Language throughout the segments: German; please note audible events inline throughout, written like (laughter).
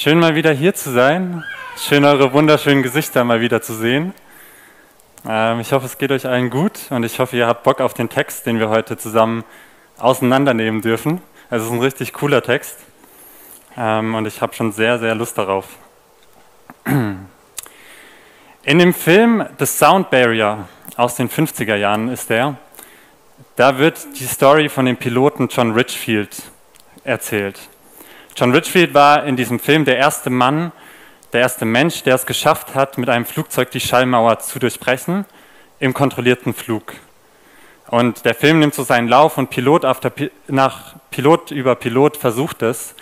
Schön mal wieder hier zu sein. Schön eure wunderschönen Gesichter mal wieder zu sehen. Ähm, ich hoffe, es geht euch allen gut und ich hoffe, ihr habt Bock auf den Text, den wir heute zusammen auseinandernehmen dürfen. Es ist ein richtig cooler Text ähm, und ich habe schon sehr, sehr Lust darauf. In dem Film The Sound Barrier aus den 50er Jahren ist der, da wird die Story von dem Piloten John Richfield erzählt. John Richfield war in diesem Film der erste Mann, der erste Mensch, der es geschafft hat, mit einem Flugzeug die Schallmauer zu durchbrechen im kontrollierten Flug. Und der Film nimmt so seinen Lauf und Pilot nach Pilot über Pilot versucht es,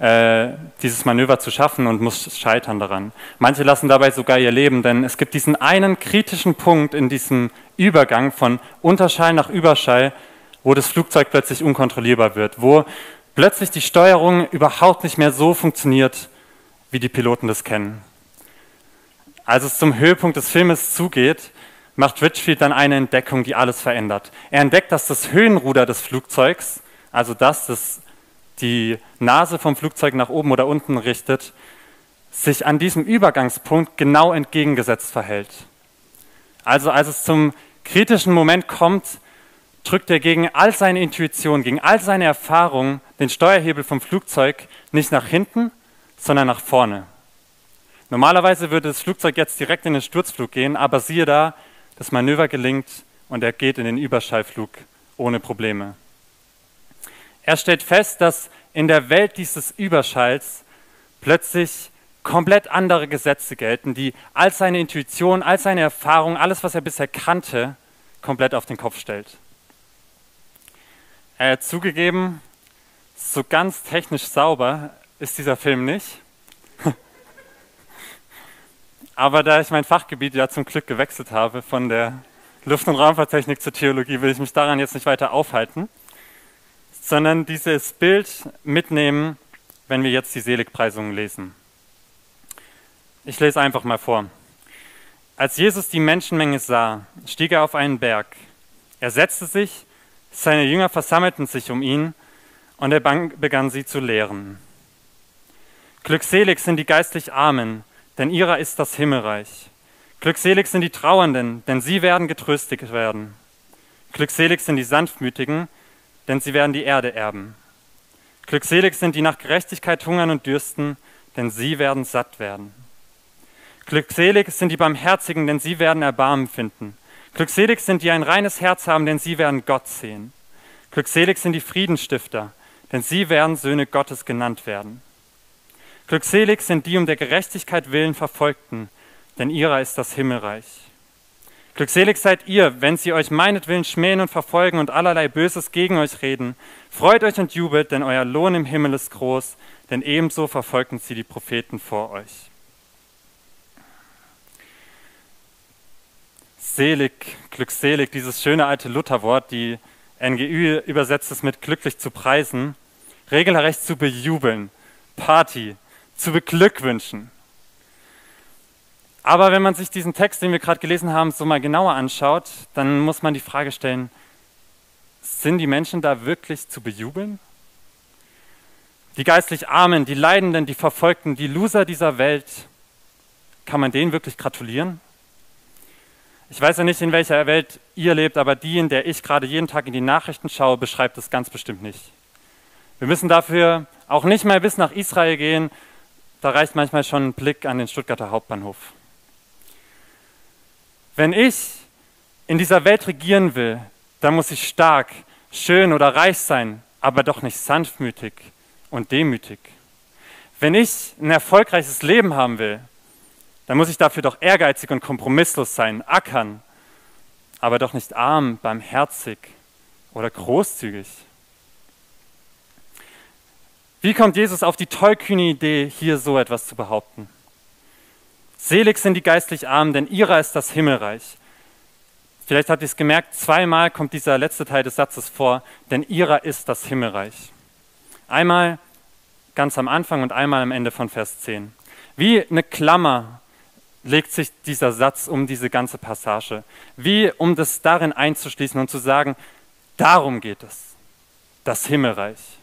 äh, dieses Manöver zu schaffen und muss scheitern daran. Manche lassen dabei sogar ihr Leben, denn es gibt diesen einen kritischen Punkt in diesem Übergang von Unterschall nach Überschall, wo das Flugzeug plötzlich unkontrollierbar wird, wo plötzlich die Steuerung überhaupt nicht mehr so funktioniert, wie die Piloten das kennen. Als es zum Höhepunkt des Filmes zugeht, macht Richfield dann eine Entdeckung, die alles verändert. Er entdeckt, dass das Höhenruder des Flugzeugs, also das, das die Nase vom Flugzeug nach oben oder unten richtet, sich an diesem Übergangspunkt genau entgegengesetzt verhält. Also als es zum kritischen Moment kommt, drückt er gegen all seine Intuition, gegen all seine Erfahrungen den Steuerhebel vom Flugzeug nicht nach hinten, sondern nach vorne. Normalerweise würde das Flugzeug jetzt direkt in den Sturzflug gehen, aber siehe da, das Manöver gelingt und er geht in den Überschallflug ohne Probleme. Er stellt fest, dass in der Welt dieses Überschalls plötzlich komplett andere Gesetze gelten, die all seine Intuition, all seine Erfahrung, alles, was er bisher kannte, komplett auf den Kopf stellt. Er hat zugegeben, so ganz technisch sauber ist dieser Film nicht. (laughs) Aber da ich mein Fachgebiet ja zum Glück gewechselt habe von der Luft- und Raumfahrttechnik zur Theologie, will ich mich daran jetzt nicht weiter aufhalten, sondern dieses Bild mitnehmen, wenn wir jetzt die Seligpreisungen lesen. Ich lese einfach mal vor. Als Jesus die Menschenmenge sah, stieg er auf einen Berg. Er setzte sich seine Jünger versammelten sich um ihn und er begann sie zu lehren. Glückselig sind die geistlich Armen, denn ihrer ist das Himmelreich. Glückselig sind die Trauernden, denn sie werden getröstet werden. Glückselig sind die Sanftmütigen, denn sie werden die Erde erben. Glückselig sind die nach Gerechtigkeit hungern und dürsten, denn sie werden satt werden. Glückselig sind die Barmherzigen, denn sie werden Erbarmen finden. Glückselig sind die ein reines Herz haben, denn sie werden Gott sehen. Glückselig sind die Friedenstifter, denn sie werden Söhne Gottes genannt werden. Glückselig sind die um der Gerechtigkeit willen Verfolgten, denn ihrer ist das Himmelreich. Glückselig seid ihr, wenn sie euch meinetwillen schmähen und verfolgen und allerlei Böses gegen euch reden. Freut euch und jubelt, denn euer Lohn im Himmel ist groß, denn ebenso verfolgen sie die Propheten vor euch. selig, glückselig, dieses schöne alte Lutherwort, die NGÜ übersetzt es mit glücklich zu preisen, regelrecht zu bejubeln, Party, zu beglückwünschen. Aber wenn man sich diesen Text, den wir gerade gelesen haben, so mal genauer anschaut, dann muss man die Frage stellen, sind die Menschen da wirklich zu bejubeln? Die geistlich Armen, die Leidenden, die Verfolgten, die Loser dieser Welt, kann man denen wirklich gratulieren? Ich weiß ja nicht, in welcher Welt ihr lebt, aber die, in der ich gerade jeden Tag in die Nachrichten schaue, beschreibt es ganz bestimmt nicht. Wir müssen dafür auch nicht mal bis nach Israel gehen. Da reicht manchmal schon ein Blick an den Stuttgarter Hauptbahnhof. Wenn ich in dieser Welt regieren will, dann muss ich stark, schön oder reich sein, aber doch nicht sanftmütig und demütig. Wenn ich ein erfolgreiches Leben haben will, dann muss ich dafür doch ehrgeizig und kompromisslos sein, ackern, aber doch nicht arm, barmherzig oder großzügig. Wie kommt Jesus auf die tollkühne Idee, hier so etwas zu behaupten? Selig sind die geistlich Armen, denn ihrer ist das Himmelreich. Vielleicht habt ihr es gemerkt, zweimal kommt dieser letzte Teil des Satzes vor, denn ihrer ist das Himmelreich. Einmal ganz am Anfang und einmal am Ende von Vers 10. Wie eine Klammer legt sich dieser Satz um diese ganze Passage. Wie um das darin einzuschließen und zu sagen, darum geht es, das Himmelreich.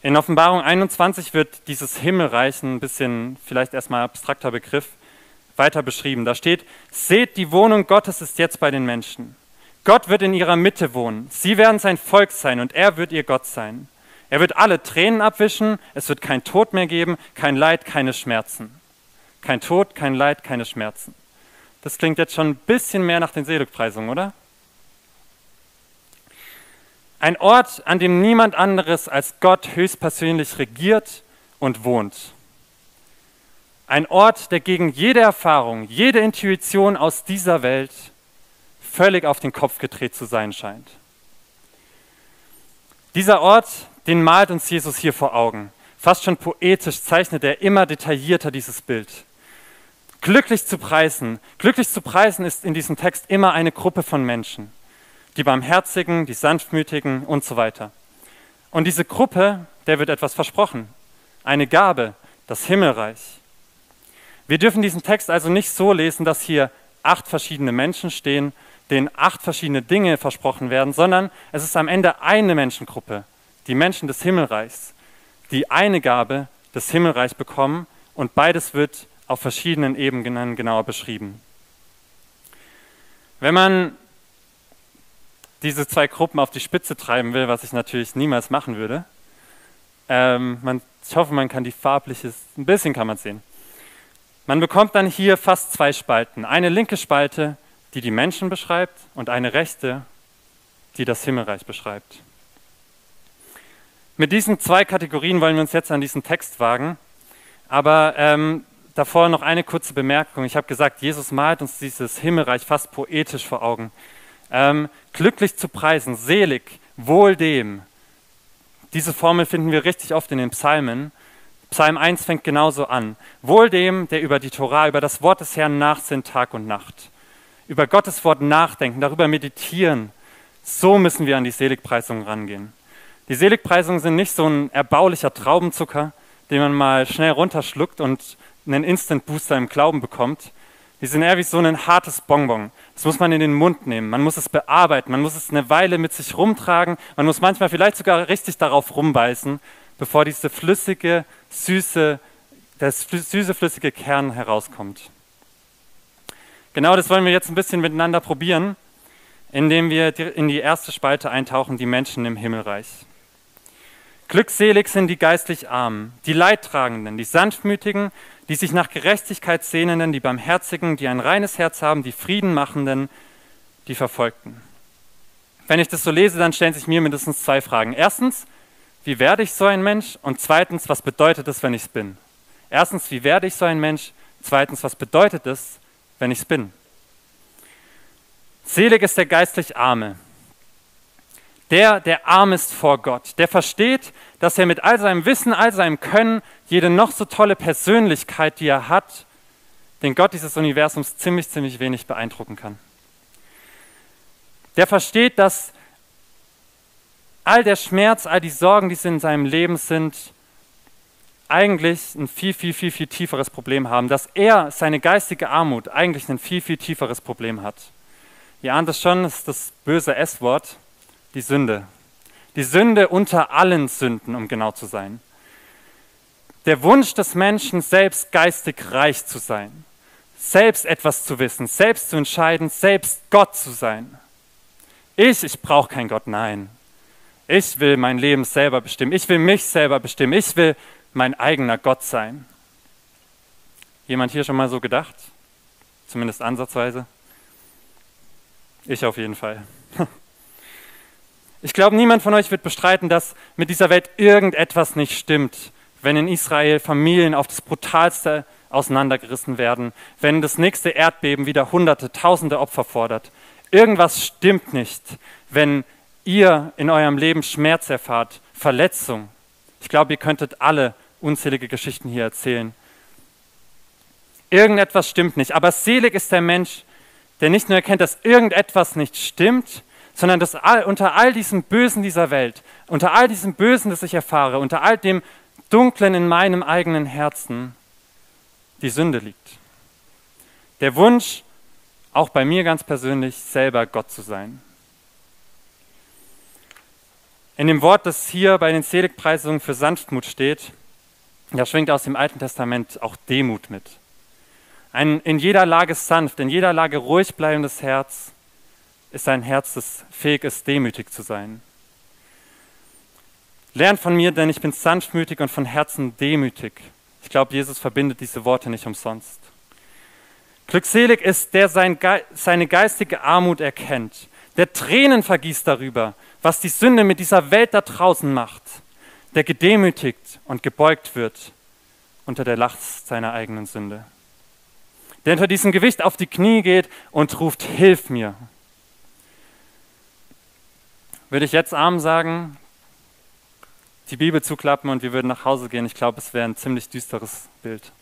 In Offenbarung 21 wird dieses Himmelreich, ein bisschen vielleicht erstmal abstrakter Begriff, weiter beschrieben. Da steht, seht, die Wohnung Gottes ist jetzt bei den Menschen. Gott wird in ihrer Mitte wohnen. Sie werden sein Volk sein und er wird ihr Gott sein. Er wird alle Tränen abwischen, es wird kein Tod mehr geben, kein Leid, keine Schmerzen. Kein Tod, kein Leid, keine Schmerzen. Das klingt jetzt schon ein bisschen mehr nach den Seligpreisungen, oder? Ein Ort, an dem niemand anderes als Gott höchstpersönlich regiert und wohnt. Ein Ort, der gegen jede Erfahrung, jede Intuition aus dieser Welt völlig auf den Kopf gedreht zu sein scheint. Dieser Ort, den malt uns Jesus hier vor Augen. Fast schon poetisch zeichnet er immer detaillierter dieses Bild. Glücklich zu preisen, glücklich zu preisen ist in diesem Text immer eine Gruppe von Menschen. Die Barmherzigen, die Sanftmütigen und so weiter. Und diese Gruppe, der wird etwas versprochen. Eine Gabe, das Himmelreich. Wir dürfen diesen Text also nicht so lesen, dass hier acht verschiedene Menschen stehen, denen acht verschiedene Dinge versprochen werden, sondern es ist am Ende eine Menschengruppe, die Menschen des Himmelreichs, die eine Gabe des Himmelreichs bekommen und beides wird auf verschiedenen Ebenen genauer beschrieben. Wenn man diese zwei Gruppen auf die Spitze treiben will, was ich natürlich niemals machen würde, ähm, man, ich hoffe, man kann die farbliche, ein bisschen kann man sehen. Man bekommt dann hier fast zwei Spalten. Eine linke Spalte, die die Menschen beschreibt, und eine rechte, die das Himmelreich beschreibt. Mit diesen zwei Kategorien wollen wir uns jetzt an diesen Text wagen. Aber ähm, davor noch eine kurze Bemerkung. Ich habe gesagt, Jesus malt uns dieses Himmelreich fast poetisch vor Augen. Ähm, glücklich zu preisen, selig, wohl dem. Diese Formel finden wir richtig oft in den Psalmen. Psalm 1 fängt genauso an. Wohl dem, der über die Torah, über das Wort des Herrn nachsinnt Tag und Nacht. Über Gottes Wort nachdenken, darüber meditieren. So müssen wir an die Seligpreisungen rangehen. Die Seligpreisungen sind nicht so ein erbaulicher Traubenzucker, den man mal schnell runterschluckt und einen Instant Booster im Glauben bekommt. Die sind eher wie so ein hartes Bonbon. Das muss man in den Mund nehmen, man muss es bearbeiten, man muss es eine Weile mit sich rumtragen, man muss manchmal vielleicht sogar richtig darauf rumbeißen, bevor diese flüssige, süße, das süße, flüssige Kern herauskommt. Genau das wollen wir jetzt ein bisschen miteinander probieren, indem wir in die erste Spalte eintauchen, die Menschen im Himmelreich. Glückselig sind die geistlich Armen, die Leidtragenden, die Sanftmütigen, die sich nach Gerechtigkeit sehnenden, die Barmherzigen, die ein reines Herz haben, die Frieden machenden, die Verfolgten. Wenn ich das so lese, dann stellen sich mir mindestens zwei Fragen. Erstens, wie werde ich so ein Mensch? Und zweitens, was bedeutet es, wenn ich es bin? Erstens, wie werde ich so ein Mensch? Zweitens, was bedeutet es, wenn ich es bin? Selig ist der geistlich Arme. Der, der arm ist vor Gott, der versteht, dass er mit all seinem Wissen, all seinem Können, jede noch so tolle Persönlichkeit, die er hat, den Gott dieses Universums ziemlich, ziemlich wenig beeindrucken kann. Der versteht, dass all der Schmerz, all die Sorgen, die in seinem Leben sind, eigentlich ein viel, viel, viel, viel tieferes Problem haben, dass er seine geistige Armut eigentlich ein viel, viel tieferes Problem hat. Ihr ahnt es schon, das ist das böse S-Wort, die Sünde. Die Sünde unter allen Sünden, um genau zu sein. Der Wunsch des Menschen, selbst geistig reich zu sein, selbst etwas zu wissen, selbst zu entscheiden, selbst Gott zu sein. Ich, ich brauche keinen Gott, nein. Ich will mein Leben selber bestimmen. Ich will mich selber bestimmen. Ich will mein eigener Gott sein. Jemand hier schon mal so gedacht? Zumindest ansatzweise? Ich auf jeden Fall. (laughs) Ich glaube, niemand von euch wird bestreiten, dass mit dieser Welt irgendetwas nicht stimmt, wenn in Israel Familien auf das Brutalste auseinandergerissen werden, wenn das nächste Erdbeben wieder Hunderte, Tausende Opfer fordert. Irgendwas stimmt nicht, wenn ihr in eurem Leben Schmerz erfahrt, Verletzung. Ich glaube, ihr könntet alle unzählige Geschichten hier erzählen. Irgendetwas stimmt nicht, aber selig ist der Mensch, der nicht nur erkennt, dass irgendetwas nicht stimmt, sondern dass all, unter all diesem Bösen dieser Welt, unter all diesem Bösen, das ich erfahre, unter all dem Dunklen in meinem eigenen Herzen die Sünde liegt. Der Wunsch, auch bei mir ganz persönlich, selber Gott zu sein. In dem Wort, das hier bei den Seligpreisungen für Sanftmut steht, da schwingt aus dem Alten Testament auch Demut mit. Ein in jeder Lage sanft, in jeder Lage ruhig bleibendes Herz ist ein Herz, das fähig ist, demütig zu sein. Lernt von mir, denn ich bin sanftmütig und von Herzen demütig. Ich glaube, Jesus verbindet diese Worte nicht umsonst. Glückselig ist, der sein Ge seine geistige Armut erkennt, der Tränen vergießt darüber, was die Sünde mit dieser Welt da draußen macht, der gedemütigt und gebeugt wird unter der Last seiner eigenen Sünde, der unter diesem Gewicht auf die Knie geht und ruft, Hilf mir. Würde ich jetzt arm sagen, die Bibel zuklappen und wir würden nach Hause gehen, ich glaube, es wäre ein ziemlich düsteres Bild.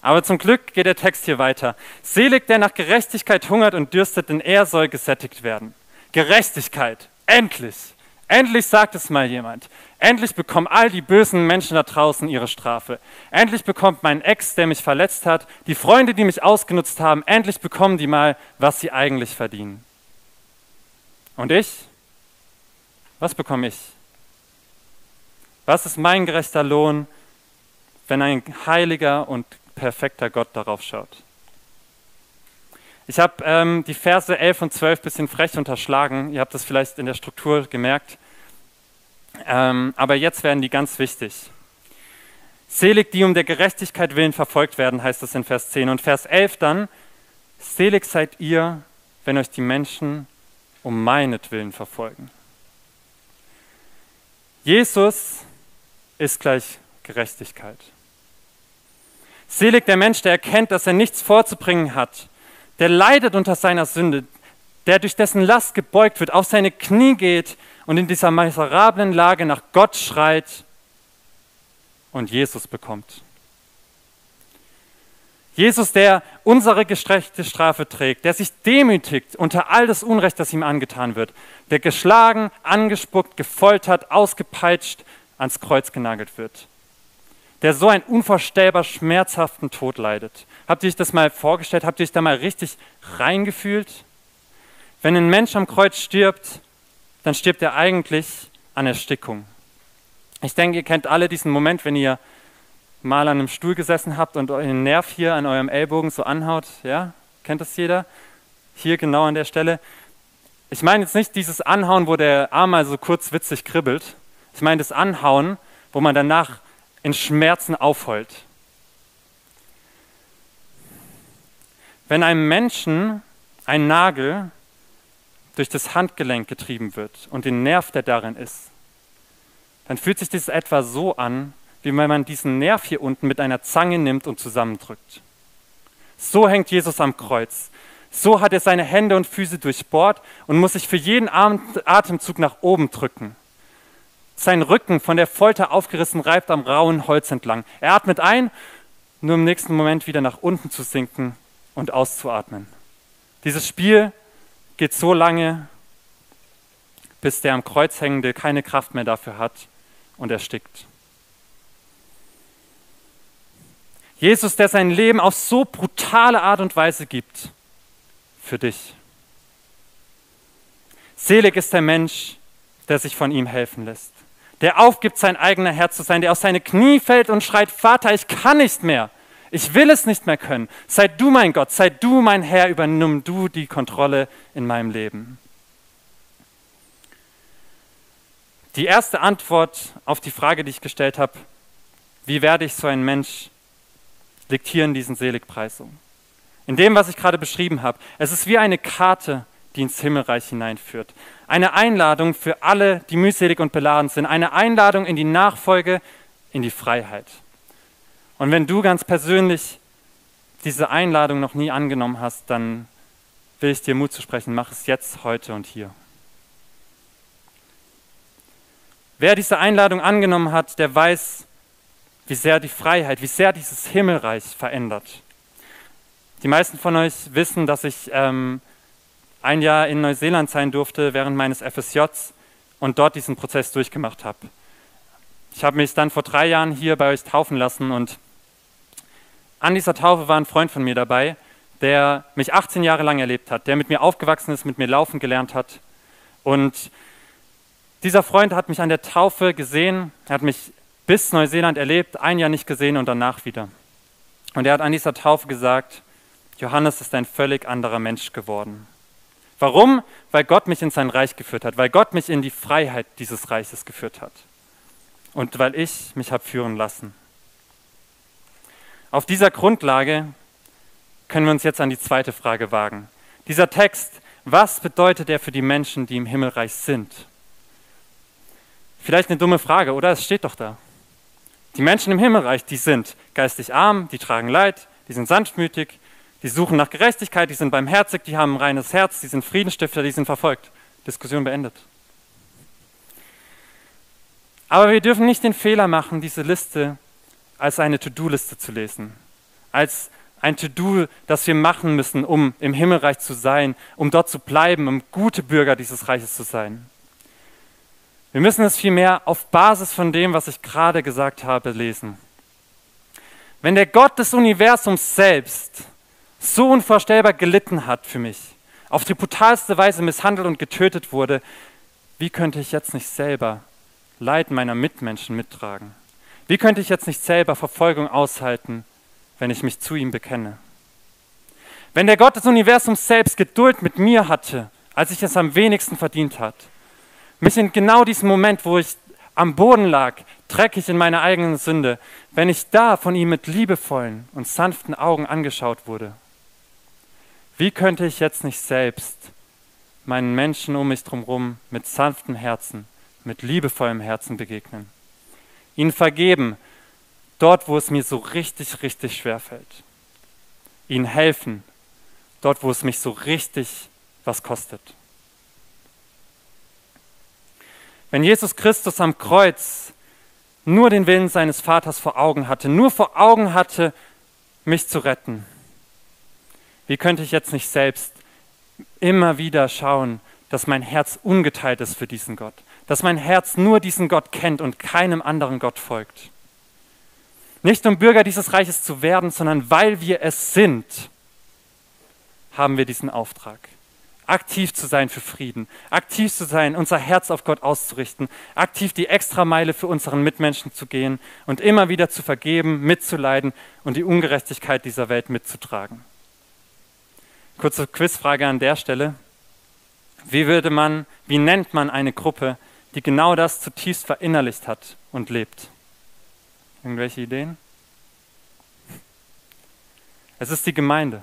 Aber zum Glück geht der Text hier weiter. Selig, der nach Gerechtigkeit hungert und dürstet, denn er soll gesättigt werden. Gerechtigkeit, endlich. Endlich sagt es mal jemand. Endlich bekommen all die bösen Menschen da draußen ihre Strafe. Endlich bekommt mein Ex, der mich verletzt hat, die Freunde, die mich ausgenutzt haben, endlich bekommen die mal, was sie eigentlich verdienen. Und ich? Was bekomme ich? Was ist mein gerechter Lohn, wenn ein heiliger und perfekter Gott darauf schaut? Ich habe ähm, die Verse 11 und 12 ein bisschen frech unterschlagen. Ihr habt das vielleicht in der Struktur gemerkt. Ähm, aber jetzt werden die ganz wichtig. Selig, die um der Gerechtigkeit willen verfolgt werden, heißt es in Vers 10. Und Vers 11 dann, selig seid ihr, wenn euch die Menschen um meinetwillen verfolgen. Jesus ist gleich Gerechtigkeit. Selig der Mensch, der erkennt, dass er nichts vorzubringen hat, der leidet unter seiner Sünde, der durch dessen Last gebeugt wird, auf seine Knie geht und in dieser miserablen Lage nach Gott schreit und Jesus bekommt. Jesus, der unsere gestreckte Strafe trägt, der sich demütigt unter all das Unrecht, das ihm angetan wird, der geschlagen, angespuckt, gefoltert, ausgepeitscht ans Kreuz genagelt wird, der so einen unvorstellbar schmerzhaften Tod leidet. Habt ihr euch das mal vorgestellt? Habt ihr euch da mal richtig reingefühlt? Wenn ein Mensch am Kreuz stirbt, dann stirbt er eigentlich an Erstickung. Ich denke, ihr kennt alle diesen Moment, wenn ihr mal an einem Stuhl gesessen habt und euren Nerv hier an eurem Ellbogen so anhaut. Ja, kennt das jeder? Hier genau an der Stelle. Ich meine jetzt nicht dieses Anhauen, wo der Arm mal so kurz witzig kribbelt. Ich meine das Anhauen, wo man danach in Schmerzen aufheult. Wenn einem Menschen ein Nagel durch das Handgelenk getrieben wird und den Nerv, der darin ist, dann fühlt sich das etwa so an, wie wenn man diesen Nerv hier unten mit einer Zange nimmt und zusammendrückt. So hängt Jesus am Kreuz. So hat er seine Hände und Füße durchbohrt und muss sich für jeden Atemzug nach oben drücken. Sein Rücken von der Folter aufgerissen reibt am rauen Holz entlang. Er atmet ein, nur im nächsten Moment wieder nach unten zu sinken und auszuatmen. Dieses Spiel geht so lange, bis der am Kreuz hängende keine Kraft mehr dafür hat und erstickt. Jesus, der sein Leben auf so brutale Art und Weise gibt für dich. Selig ist der Mensch, der sich von ihm helfen lässt, der aufgibt, sein eigener Herr zu sein, der auf seine Knie fällt und schreit, Vater, ich kann nicht mehr. Ich will es nicht mehr können. Sei du mein Gott, sei du mein Herr, übernimm du die Kontrolle in meinem Leben. Die erste Antwort auf die Frage, die ich gestellt habe, wie werde ich so ein Mensch, in diesen Seligpreisungen. In dem, was ich gerade beschrieben habe. Es ist wie eine Karte, die ins Himmelreich hineinführt. Eine Einladung für alle, die mühselig und beladen sind. Eine Einladung in die Nachfolge, in die Freiheit. Und wenn du ganz persönlich diese Einladung noch nie angenommen hast, dann will ich dir Mut zu sprechen. Mach es jetzt, heute und hier. Wer diese Einladung angenommen hat, der weiß, wie sehr die Freiheit, wie sehr dieses Himmelreich verändert. Die meisten von euch wissen, dass ich ähm, ein Jahr in Neuseeland sein durfte während meines FSJs und dort diesen Prozess durchgemacht habe. Ich habe mich dann vor drei Jahren hier bei euch taufen lassen und an dieser Taufe war ein Freund von mir dabei, der mich 18 Jahre lang erlebt hat, der mit mir aufgewachsen ist, mit mir laufen gelernt hat. Und Dieser Freund hat mich an der Taufe gesehen, er hat mich bis Neuseeland erlebt, ein Jahr nicht gesehen und danach wieder. Und er hat an dieser Taufe gesagt, Johannes ist ein völlig anderer Mensch geworden. Warum? Weil Gott mich in sein Reich geführt hat, weil Gott mich in die Freiheit dieses Reiches geführt hat und weil ich mich habe führen lassen. Auf dieser Grundlage können wir uns jetzt an die zweite Frage wagen. Dieser Text, was bedeutet er für die Menschen, die im Himmelreich sind? Vielleicht eine dumme Frage, oder? Es steht doch da. Die Menschen im Himmelreich, die sind geistig arm, die tragen Leid, die sind sanftmütig, die suchen nach Gerechtigkeit, die sind barmherzig, die haben ein reines Herz, die sind Friedensstifter, die sind verfolgt. Diskussion beendet. Aber wir dürfen nicht den Fehler machen, diese Liste als eine To-Do-Liste zu lesen, als ein To-Do, das wir machen müssen, um im Himmelreich zu sein, um dort zu bleiben, um gute Bürger dieses Reiches zu sein. Wir müssen es vielmehr auf Basis von dem, was ich gerade gesagt habe, lesen. Wenn der Gott des Universums selbst so unvorstellbar gelitten hat für mich, auf die brutalste Weise misshandelt und getötet wurde, wie könnte ich jetzt nicht selber Leid meiner Mitmenschen mittragen? Wie könnte ich jetzt nicht selber Verfolgung aushalten, wenn ich mich zu ihm bekenne? Wenn der Gott des Universums selbst Geduld mit mir hatte, als ich es am wenigsten verdient hat, mich in genau diesem Moment, wo ich am Boden lag, dreckig in meiner eigenen Sünde, wenn ich da von ihm mit liebevollen und sanften Augen angeschaut wurde, wie könnte ich jetzt nicht selbst meinen Menschen um mich drumherum mit sanftem Herzen, mit liebevollem Herzen begegnen? Ihnen vergeben, dort wo es mir so richtig, richtig schwer fällt. Ihnen helfen, dort wo es mich so richtig was kostet. Wenn Jesus Christus am Kreuz nur den Willen seines Vaters vor Augen hatte, nur vor Augen hatte, mich zu retten, wie könnte ich jetzt nicht selbst immer wieder schauen, dass mein Herz ungeteilt ist für diesen Gott, dass mein Herz nur diesen Gott kennt und keinem anderen Gott folgt. Nicht um Bürger dieses Reiches zu werden, sondern weil wir es sind, haben wir diesen Auftrag aktiv zu sein für Frieden, aktiv zu sein, unser Herz auf Gott auszurichten, aktiv die Extrameile für unseren Mitmenschen zu gehen und immer wieder zu vergeben, mitzuleiden und die Ungerechtigkeit dieser Welt mitzutragen. Kurze Quizfrage an der Stelle. Wie würde man, wie nennt man eine Gruppe, die genau das zutiefst verinnerlicht hat und lebt? Irgendwelche Ideen? Es ist die Gemeinde.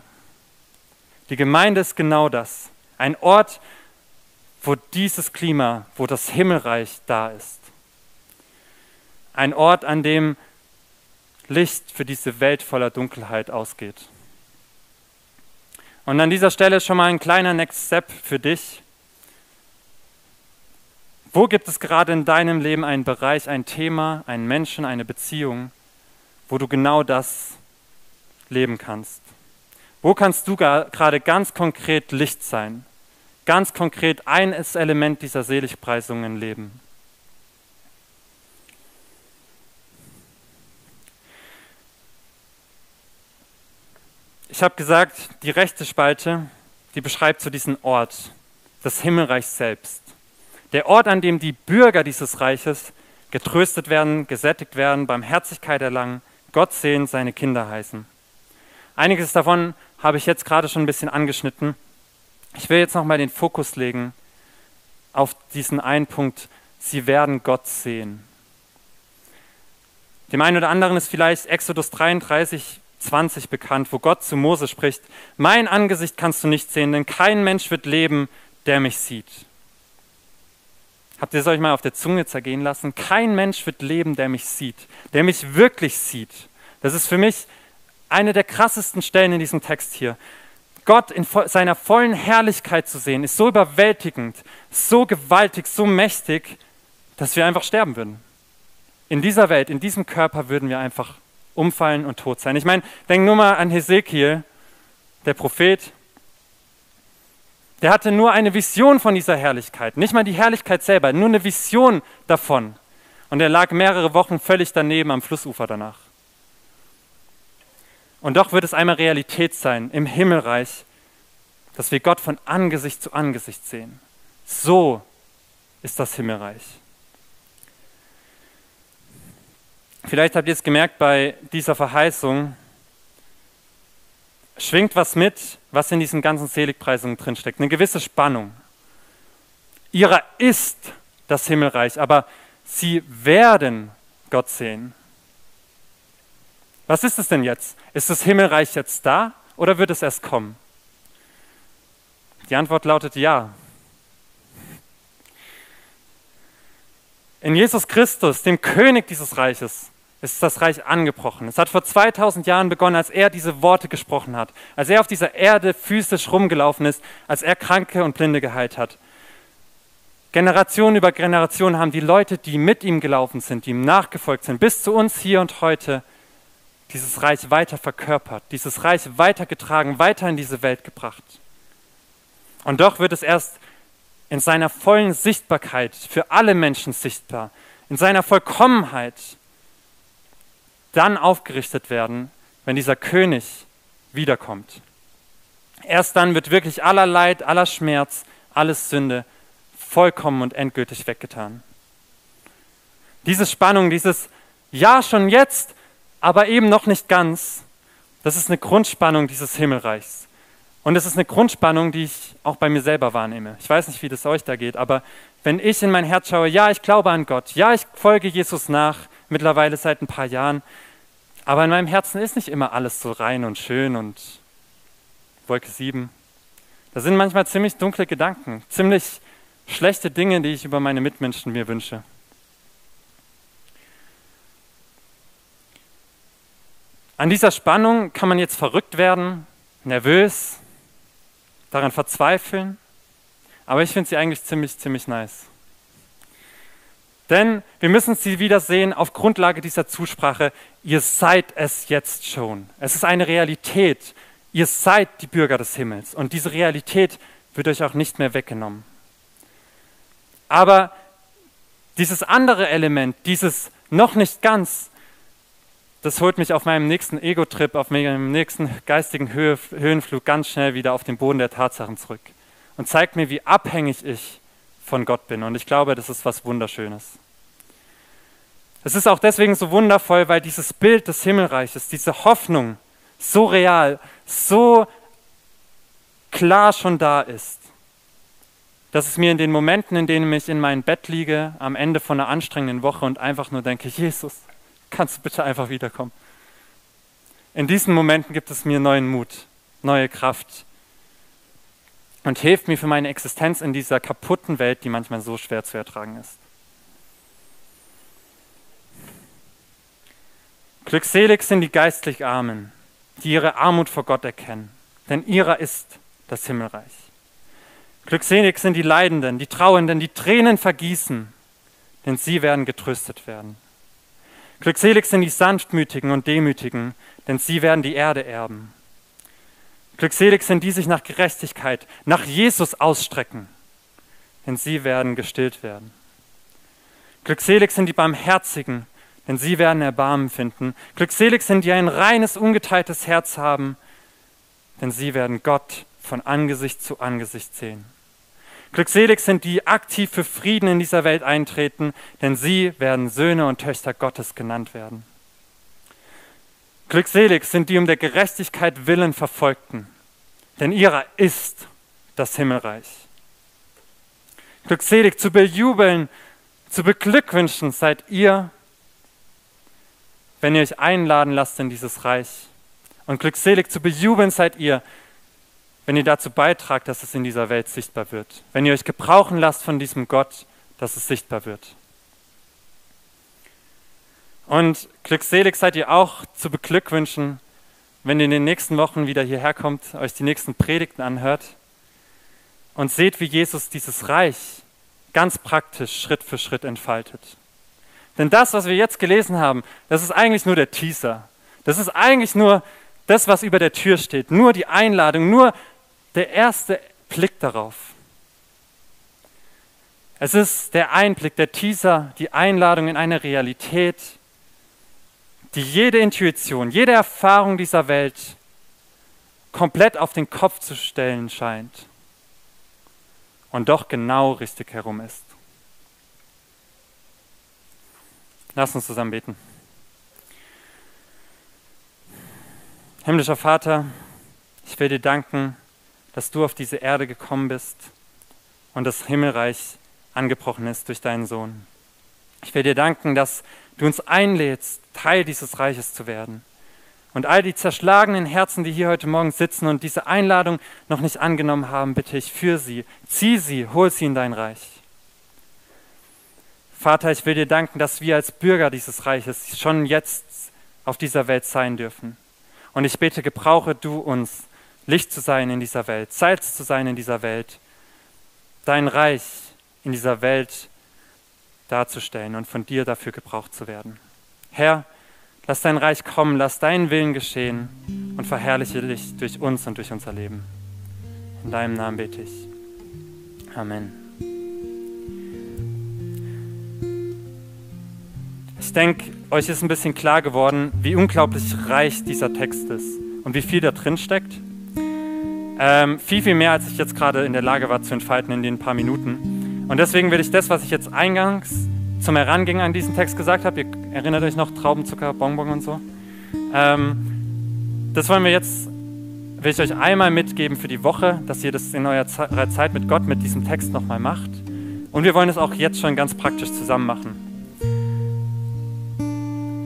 Die Gemeinde ist genau das. Ein Ort, wo dieses Klima, wo das Himmelreich da ist. Ein Ort, an dem Licht für diese Welt voller Dunkelheit ausgeht. Und an dieser Stelle schon mal ein kleiner Next Step für dich. Wo gibt es gerade in deinem Leben einen Bereich, ein Thema, einen Menschen, eine Beziehung, wo du genau das leben kannst? Wo kannst du gerade ganz konkret Licht sein? Ganz konkret ein Element dieser Seligpreisungen leben. Ich habe gesagt, die rechte Spalte, die beschreibt so diesen Ort, das Himmelreich selbst. Der Ort, an dem die Bürger dieses Reiches getröstet werden, gesättigt werden, Barmherzigkeit erlangen, Gott sehen, seine Kinder heißen. Einiges davon habe ich jetzt gerade schon ein bisschen angeschnitten. Ich will jetzt nochmal den Fokus legen auf diesen einen Punkt, sie werden Gott sehen. Dem einen oder anderen ist vielleicht Exodus 33, 20 bekannt, wo Gott zu Mose spricht, mein Angesicht kannst du nicht sehen, denn kein Mensch wird leben, der mich sieht. Habt ihr es euch mal auf der Zunge zergehen lassen? Kein Mensch wird leben, der mich sieht, der mich wirklich sieht. Das ist für mich eine der krassesten Stellen in diesem Text hier. Gott in seiner vollen Herrlichkeit zu sehen, ist so überwältigend, so gewaltig, so mächtig, dass wir einfach sterben würden. In dieser Welt, in diesem Körper würden wir einfach umfallen und tot sein. Ich meine, denk nur mal an Hesekiel, der Prophet. Der hatte nur eine Vision von dieser Herrlichkeit, nicht mal die Herrlichkeit selber, nur eine Vision davon. Und er lag mehrere Wochen völlig daneben am Flussufer danach. Und doch wird es einmal Realität sein im Himmelreich, dass wir Gott von Angesicht zu Angesicht sehen. So ist das Himmelreich. Vielleicht habt ihr es gemerkt bei dieser Verheißung, schwingt was mit, was in diesen ganzen Seligpreisungen drinsteckt. Eine gewisse Spannung. Ihrer ist das Himmelreich, aber sie werden Gott sehen. Was ist es denn jetzt? Ist das Himmelreich jetzt da oder wird es erst kommen? Die Antwort lautet ja. In Jesus Christus, dem König dieses Reiches, ist das Reich angebrochen. Es hat vor 2000 Jahren begonnen, als er diese Worte gesprochen hat, als er auf dieser Erde physisch rumgelaufen ist, als er Kranke und Blinde geheilt hat. Generation über Generation haben die Leute, die mit ihm gelaufen sind, die ihm nachgefolgt sind, bis zu uns hier und heute dieses Reich weiter verkörpert, dieses Reich weitergetragen, weiter in diese Welt gebracht. Und doch wird es erst in seiner vollen Sichtbarkeit für alle Menschen sichtbar, in seiner Vollkommenheit dann aufgerichtet werden, wenn dieser König wiederkommt. Erst dann wird wirklich aller Leid, aller Schmerz, alles Sünde vollkommen und endgültig weggetan. Diese Spannung, dieses Ja schon jetzt, aber eben noch nicht ganz, das ist eine Grundspannung dieses Himmelreichs. Und es ist eine Grundspannung, die ich auch bei mir selber wahrnehme. Ich weiß nicht, wie das euch da geht, aber wenn ich in mein Herz schaue, ja, ich glaube an Gott, ja, ich folge Jesus nach, mittlerweile seit ein paar Jahren, aber in meinem Herzen ist nicht immer alles so rein und schön und Wolke 7. Da sind manchmal ziemlich dunkle Gedanken, ziemlich schlechte Dinge, die ich über meine Mitmenschen mir wünsche. An dieser Spannung kann man jetzt verrückt werden, nervös, daran verzweifeln, aber ich finde sie eigentlich ziemlich, ziemlich nice. Denn wir müssen sie wieder sehen auf Grundlage dieser Zusprache, ihr seid es jetzt schon. Es ist eine Realität. Ihr seid die Bürger des Himmels und diese Realität wird euch auch nicht mehr weggenommen. Aber dieses andere Element, dieses noch nicht ganz, das holt mich auf meinem nächsten Ego-Trip, auf meinem nächsten geistigen Höhe, Höhenflug ganz schnell wieder auf den Boden der Tatsachen zurück und zeigt mir, wie abhängig ich von Gott bin. Und ich glaube, das ist was Wunderschönes. Es ist auch deswegen so wundervoll, weil dieses Bild des Himmelreiches, diese Hoffnung so real, so klar schon da ist, dass es mir in den Momenten, in denen ich in meinem Bett liege, am Ende von einer anstrengenden Woche und einfach nur denke, Jesus, kannst du bitte einfach wiederkommen. In diesen Momenten gibt es mir neuen Mut, neue Kraft, und hilft mir für meine Existenz in dieser kaputten Welt, die manchmal so schwer zu ertragen ist. Glückselig sind die geistlich Armen, die ihre Armut vor Gott erkennen, denn ihrer ist das Himmelreich. Glückselig sind die Leidenden, die Trauenden, die Tränen vergießen, denn sie werden getröstet werden. Glückselig sind die Sanftmütigen und Demütigen, denn sie werden die Erde erben. Glückselig sind die sich nach Gerechtigkeit, nach Jesus ausstrecken, denn sie werden gestillt werden. Glückselig sind die Barmherzigen, denn sie werden Erbarmen finden. Glückselig sind die ein reines, ungeteiltes Herz haben, denn sie werden Gott von Angesicht zu Angesicht sehen. Glückselig sind die aktiv für Frieden in dieser Welt eintreten, denn sie werden Söhne und Töchter Gottes genannt werden. Glückselig sind die um der Gerechtigkeit willen Verfolgten, denn ihrer ist das Himmelreich. Glückselig zu bejubeln, zu beglückwünschen seid ihr, wenn ihr euch einladen lasst in dieses Reich. Und glückselig zu bejubeln seid ihr, wenn ihr dazu beitragt, dass es in dieser Welt sichtbar wird. Wenn ihr euch gebrauchen lasst von diesem Gott, dass es sichtbar wird. Und glückselig seid ihr auch zu beglückwünschen, wenn ihr in den nächsten Wochen wieder hierher kommt, euch die nächsten Predigten anhört und seht, wie Jesus dieses Reich ganz praktisch Schritt für Schritt entfaltet. Denn das, was wir jetzt gelesen haben, das ist eigentlich nur der Teaser. Das ist eigentlich nur das, was über der Tür steht, nur die Einladung, nur der erste Blick darauf. Es ist der Einblick, der Teaser, die Einladung in eine Realität, die jede Intuition, jede Erfahrung dieser Welt komplett auf den Kopf zu stellen scheint und doch genau richtig herum ist. Lass uns zusammen beten. Himmlischer Vater, ich will dir danken, dass du auf diese Erde gekommen bist und das Himmelreich angebrochen ist durch deinen Sohn. Ich will dir danken, dass du uns einlädst, Teil dieses Reiches zu werden. Und all die zerschlagenen Herzen, die hier heute Morgen sitzen und diese Einladung noch nicht angenommen haben, bitte ich für sie. Zieh sie, hol sie in dein Reich. Vater, ich will dir danken, dass wir als Bürger dieses Reiches schon jetzt auf dieser Welt sein dürfen. Und ich bete, gebrauche du uns, Licht zu sein in dieser Welt, Salz zu sein in dieser Welt, dein Reich in dieser Welt darzustellen und von dir dafür gebraucht zu werden. Herr, lass dein Reich kommen, lass deinen Willen geschehen und verherrliche dich durch uns und durch unser Leben. In deinem Namen bete ich. Amen. Ich denke, euch ist ein bisschen klar geworden, wie unglaublich reich dieser Text ist und wie viel da drin steckt. Ähm, viel, viel mehr, als ich jetzt gerade in der Lage war zu entfalten in den paar Minuten. Und deswegen will ich das, was ich jetzt eingangs zum Herangehen an diesen Text gesagt habe, ihr erinnert euch noch Traubenzucker, Bonbon und so, ähm, das wollen wir jetzt, will ich euch einmal mitgeben für die Woche, dass ihr das in eurer Zeit mit Gott, mit diesem Text nochmal macht. Und wir wollen es auch jetzt schon ganz praktisch zusammen machen.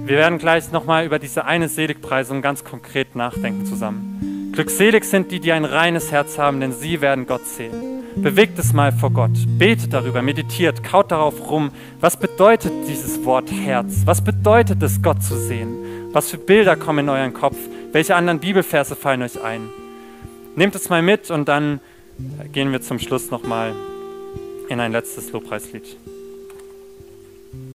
Wir werden gleich nochmal über diese eine Seligpreisung ganz konkret nachdenken zusammen. Glückselig sind die, die ein reines Herz haben, denn sie werden Gott sehen. Bewegt es mal vor Gott, betet darüber, meditiert, kaut darauf rum. Was bedeutet dieses Wort Herz? Was bedeutet es, Gott zu sehen? Was für Bilder kommen in euren Kopf? Welche anderen Bibelverse fallen euch ein? Nehmt es mal mit und dann gehen wir zum Schluss nochmal in ein letztes Lobpreislied.